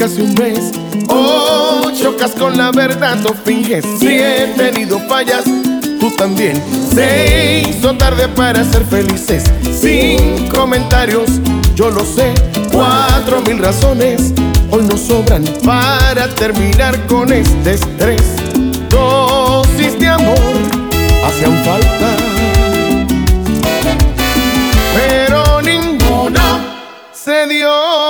casi un mes. Oh, chocas con la verdad, no finges. Si he tenido fallas, tú también. Se hizo tarde para ser felices. Sin comentarios, yo lo sé. Cuatro mil razones hoy nos sobran para terminar con este estrés. Dosis de amor hacían falta. Pero ninguna se dio.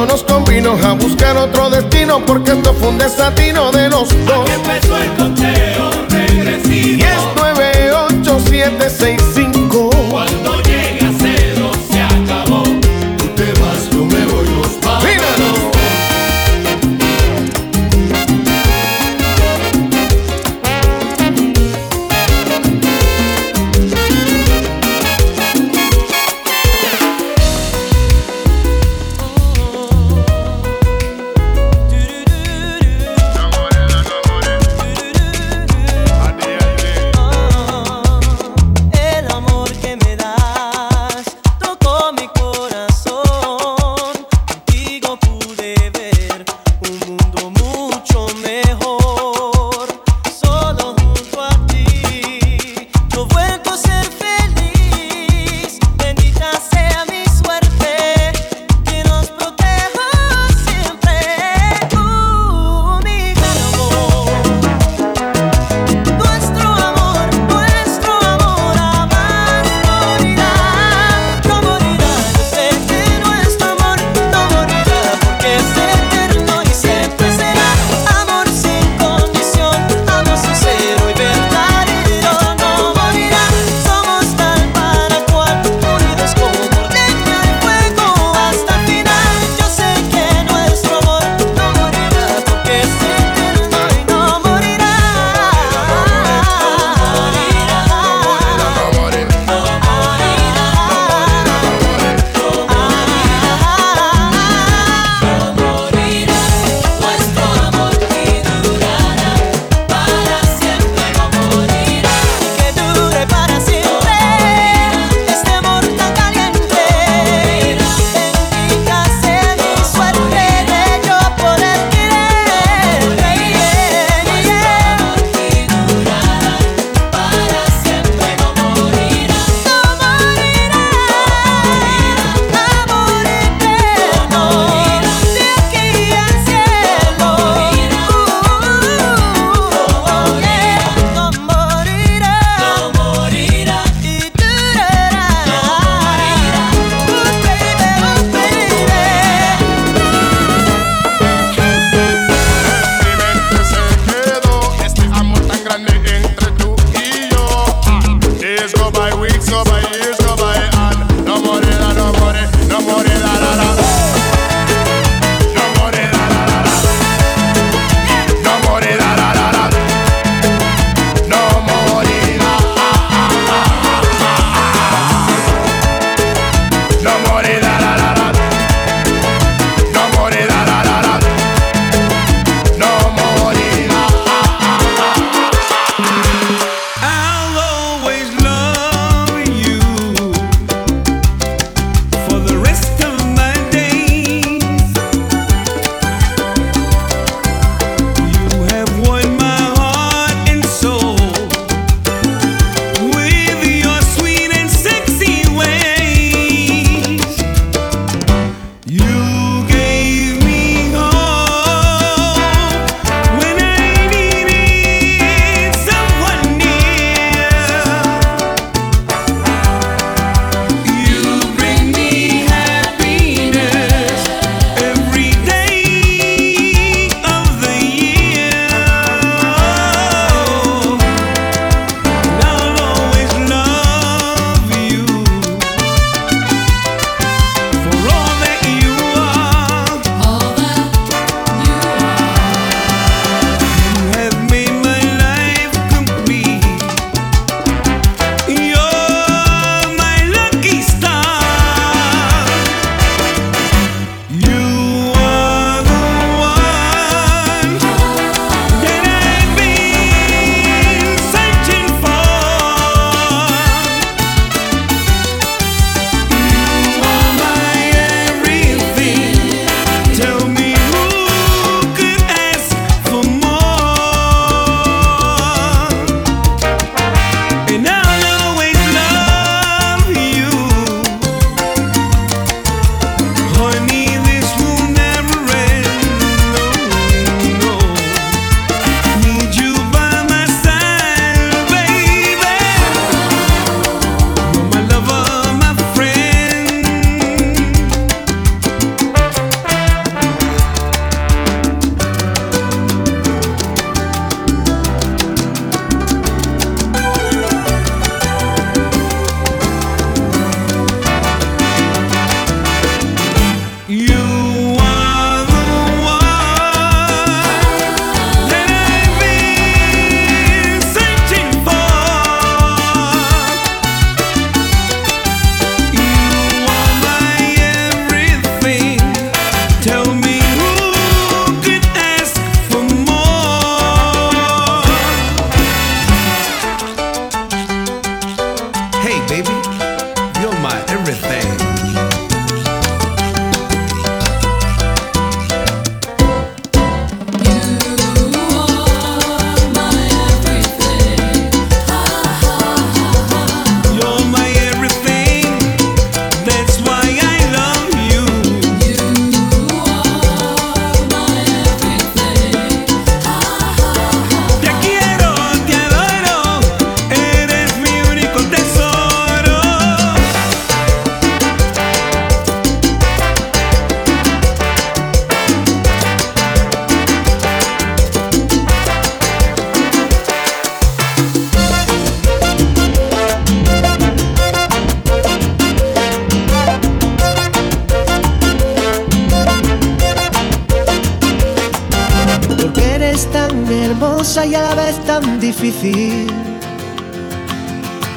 no nos convino a buscar otro destino porque esto fue un desatino de los dos. Empezó el conteo regresivo. Y es 9, 8, 7, 6,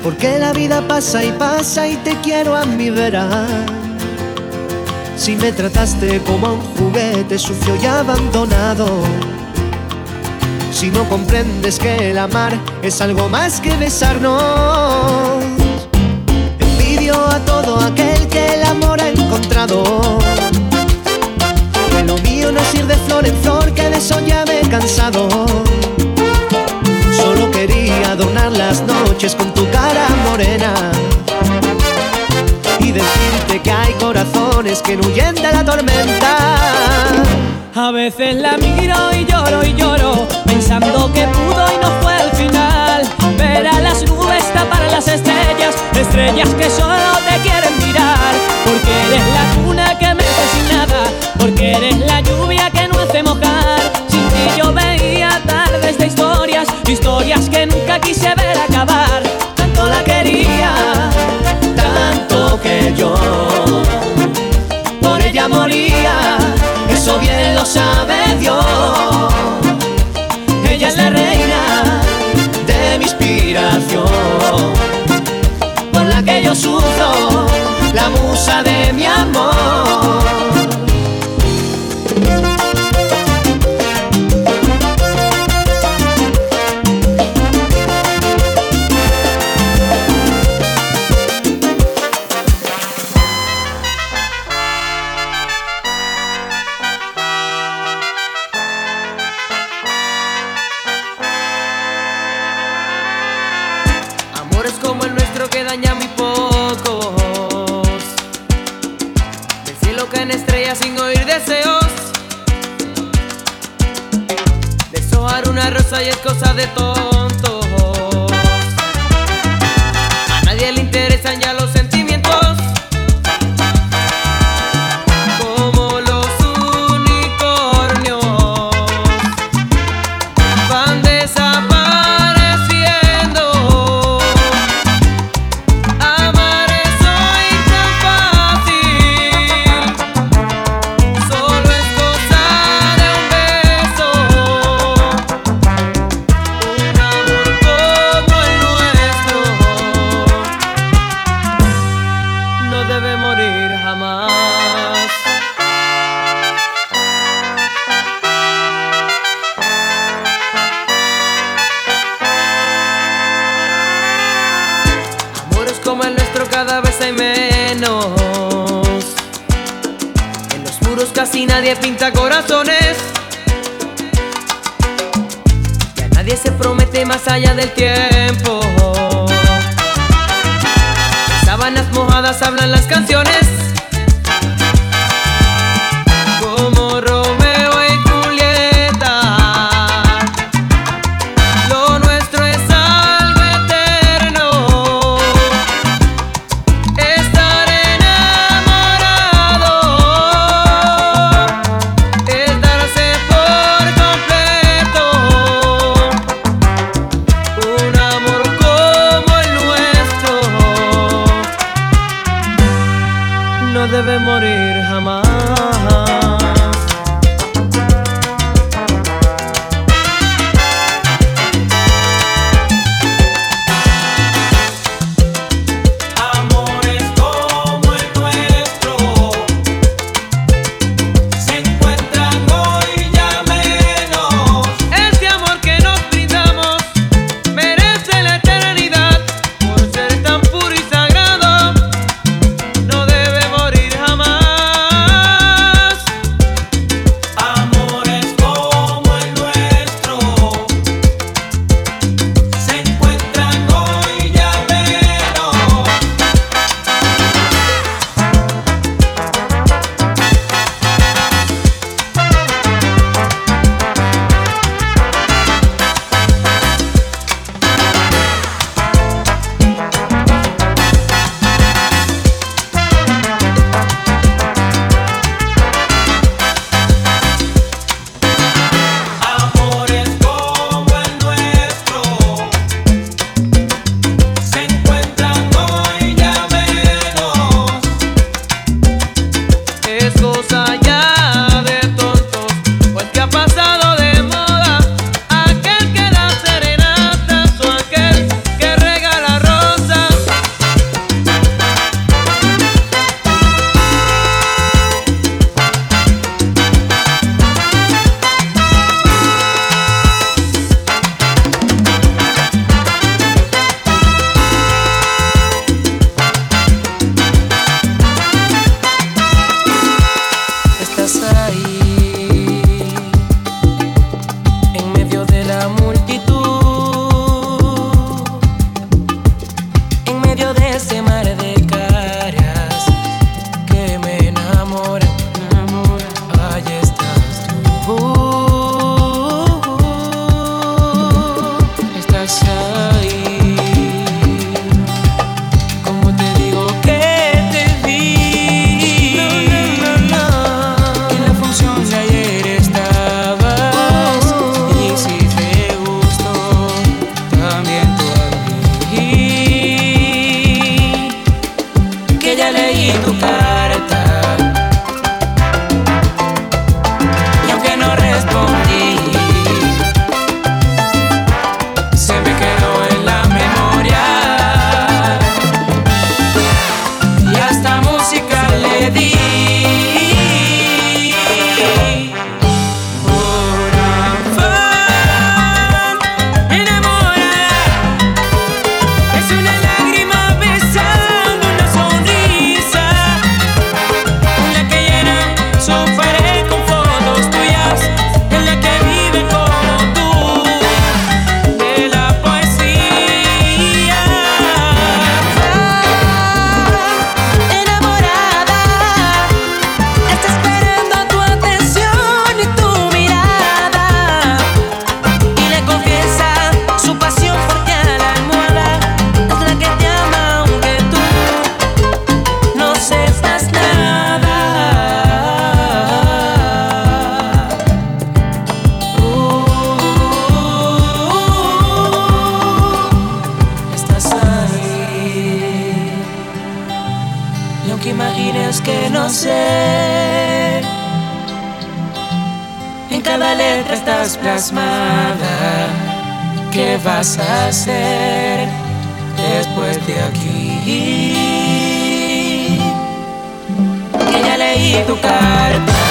Porque la vida pasa y pasa y te quiero a mi vera. Si me trataste como un juguete sucio y abandonado. Si no comprendes que el amar es algo más que besarnos. Envidio a todo aquel que el amor ha encontrado lo mío no es ir de flor en flor, que de eso ya me cansado. Solo quería adornar las noches con tu cara morena. Y decirte que hay corazones que no huyen de la tormenta. A veces la miro y lloro y lloro, pensando que pudo y no fue el final. Ver a las nubes tapar las estrellas, estrellas que solo te quieren mirar, porque eres la cuna que me nada porque eres la lluvia que no hace mojar. Sin ti tardes historias, historias que nunca quise ver acabar. Tanto la quería, tanto que yo por ella moría. Eso bien lo sabe Dios. Ella es la reina de mi inspiración, por la que yo sufro, la musa de mi amor. que vas a hacer después de aquí. Que ya leí tu carta.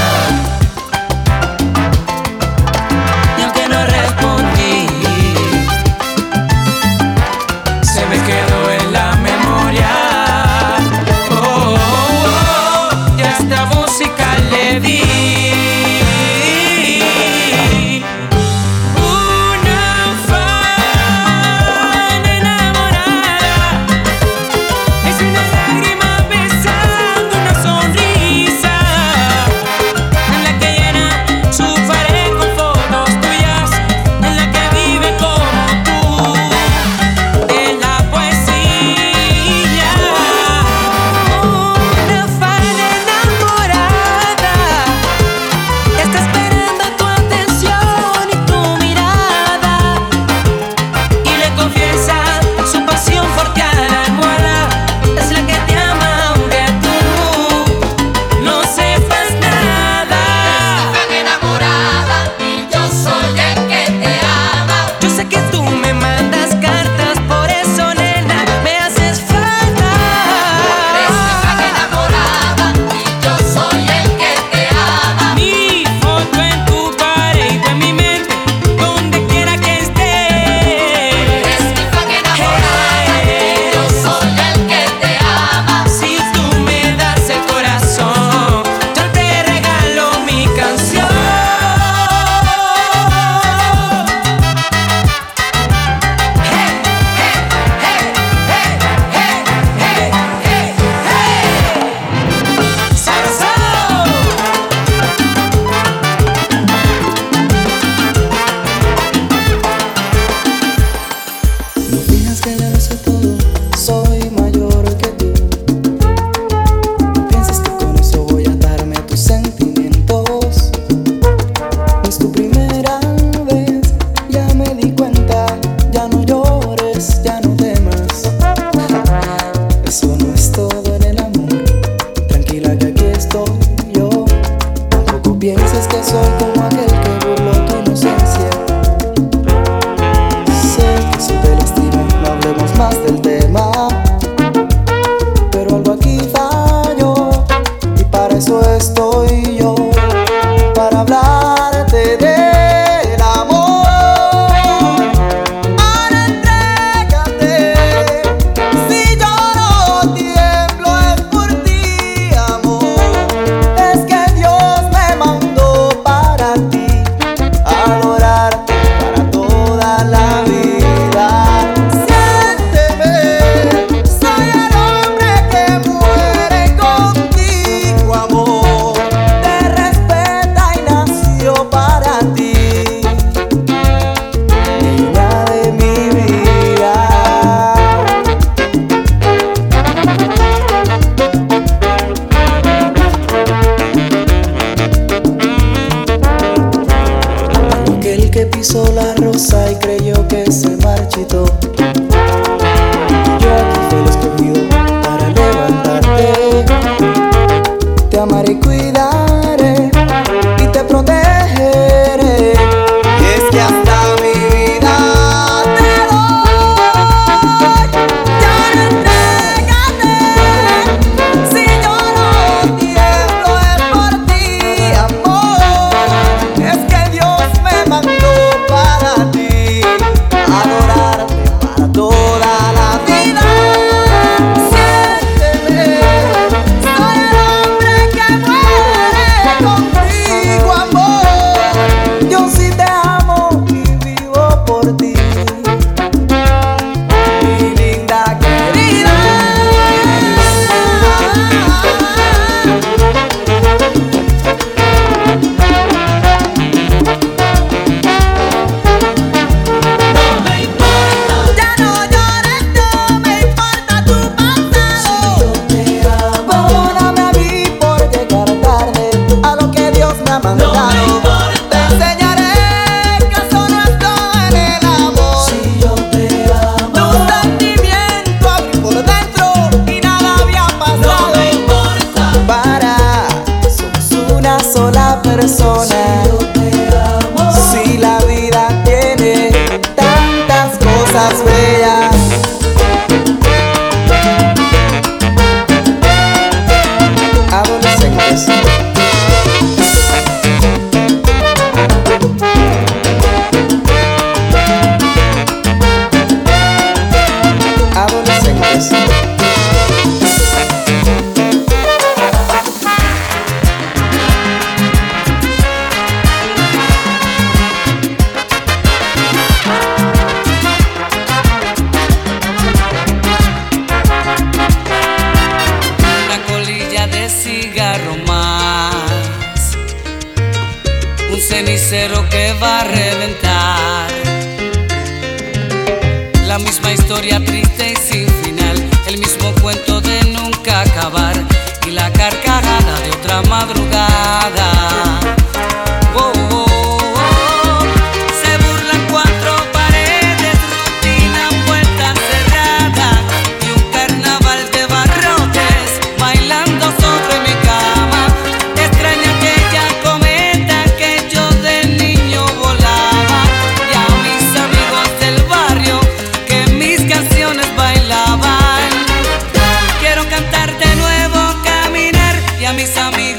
Caminar y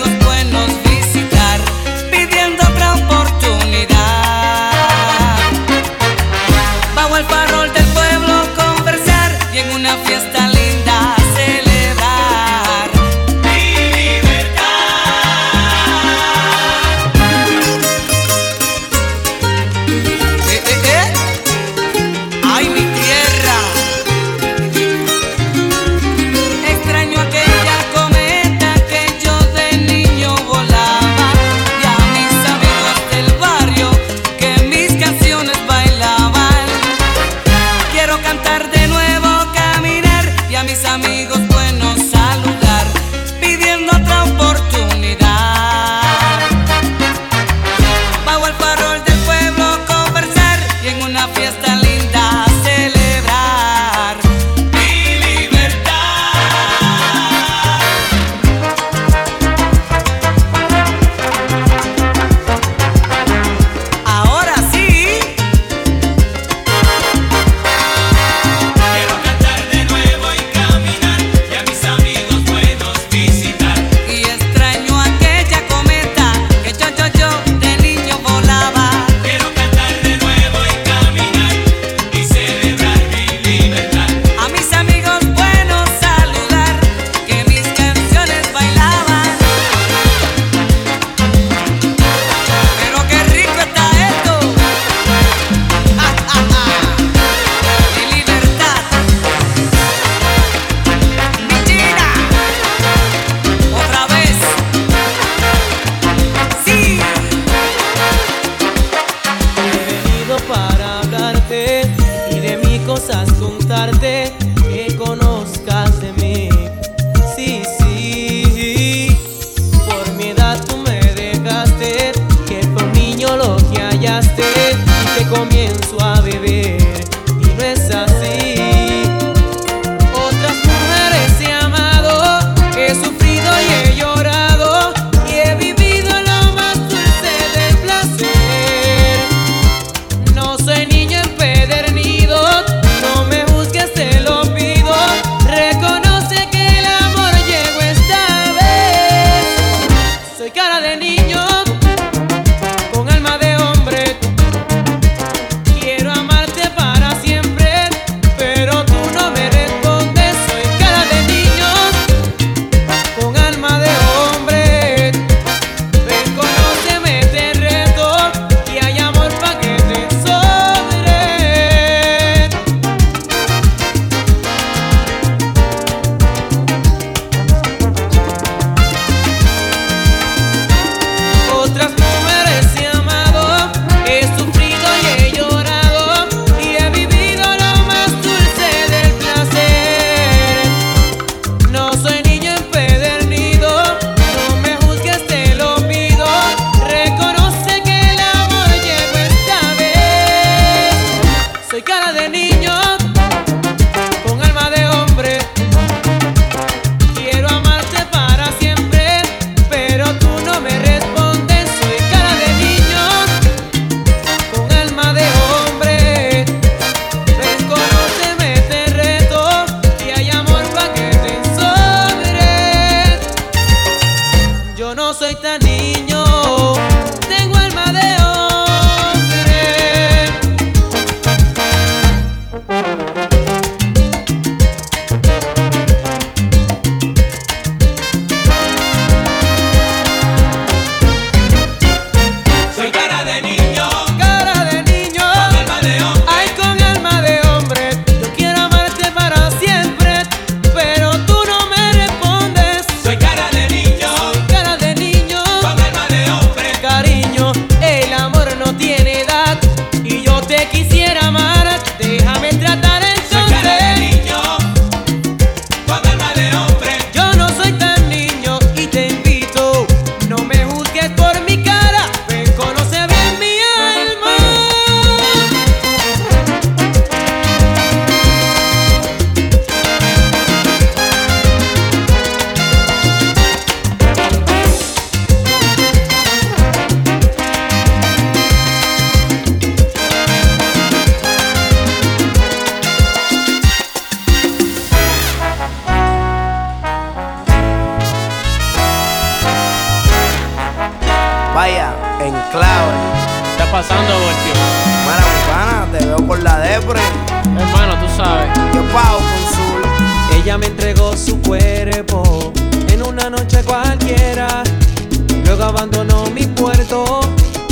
abandonó mi puerto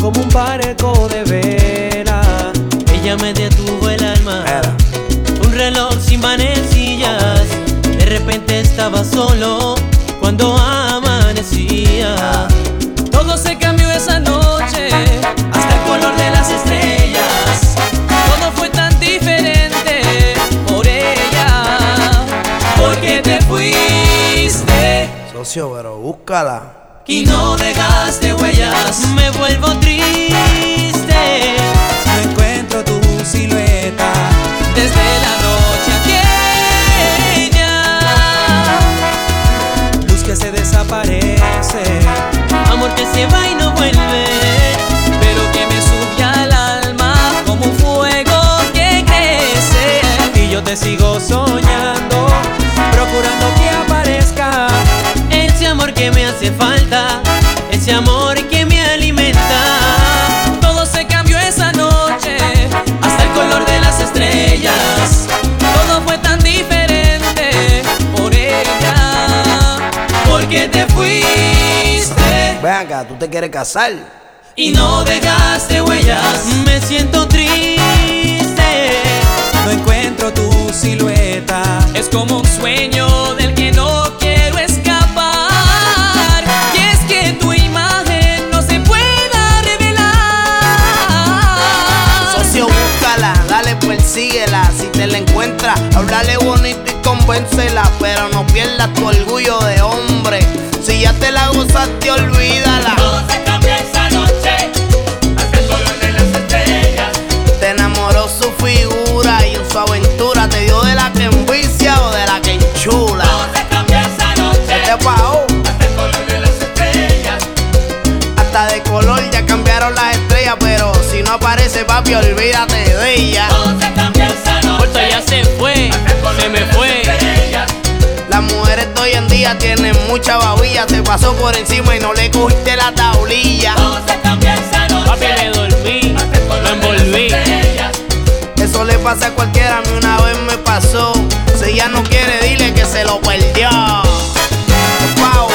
como un barco de vela. Ella me detuvo el alma. Era. Un reloj sin manecillas. De repente estaba solo cuando amanecía. Todo se cambió esa noche, hasta el color de las estrellas. Todo fue tan diferente por ella, porque te fuiste Socio, pero búscala. Y no dejaste huellas. Me vuelvo triste. No encuentro tu silueta. Desde la noche aquella, Luz que se desaparece. Amor que se va y no vuelve. pero que me sube al alma como un fuego que crece. Y yo te sigo soñando, que me hace falta. Ese amor que me alimenta. Todo se cambió esa noche, hasta el color de las estrellas. Todo fue tan diferente por ella, porque te fuiste Ven acá, ¿tú te quieres casar? y no dejaste huellas. Me siento triste. No encuentro tu silueta. Es como un sueño del persíguela. Si te la encuentras, háblale bonito y convéncela. Pero no pierdas tu orgullo de hombre. Si ya te la gozaste, olvídala. Todo se cambió esa noche, hasta el color de las estrellas. Te enamoró su figura y en su aventura te dio de la que envicia o de la que enchula. Todo se cambió esa ¿Qué noche, te pagó? hasta el color de las estrellas. Hasta de color ya cambiaron las estrellas, pero si no aparece papi, olvídate de ella. Todo se maravilla, tienes mucha babilla. Te pasó por encima y no le cogiste la tablilla. Vamos a cambiar esa noche. Papi, me dormí, me envolví. Eso le pasa a cualquiera, a mí una vez me pasó. Si ella no quiere, dile que se lo perdió. Pau.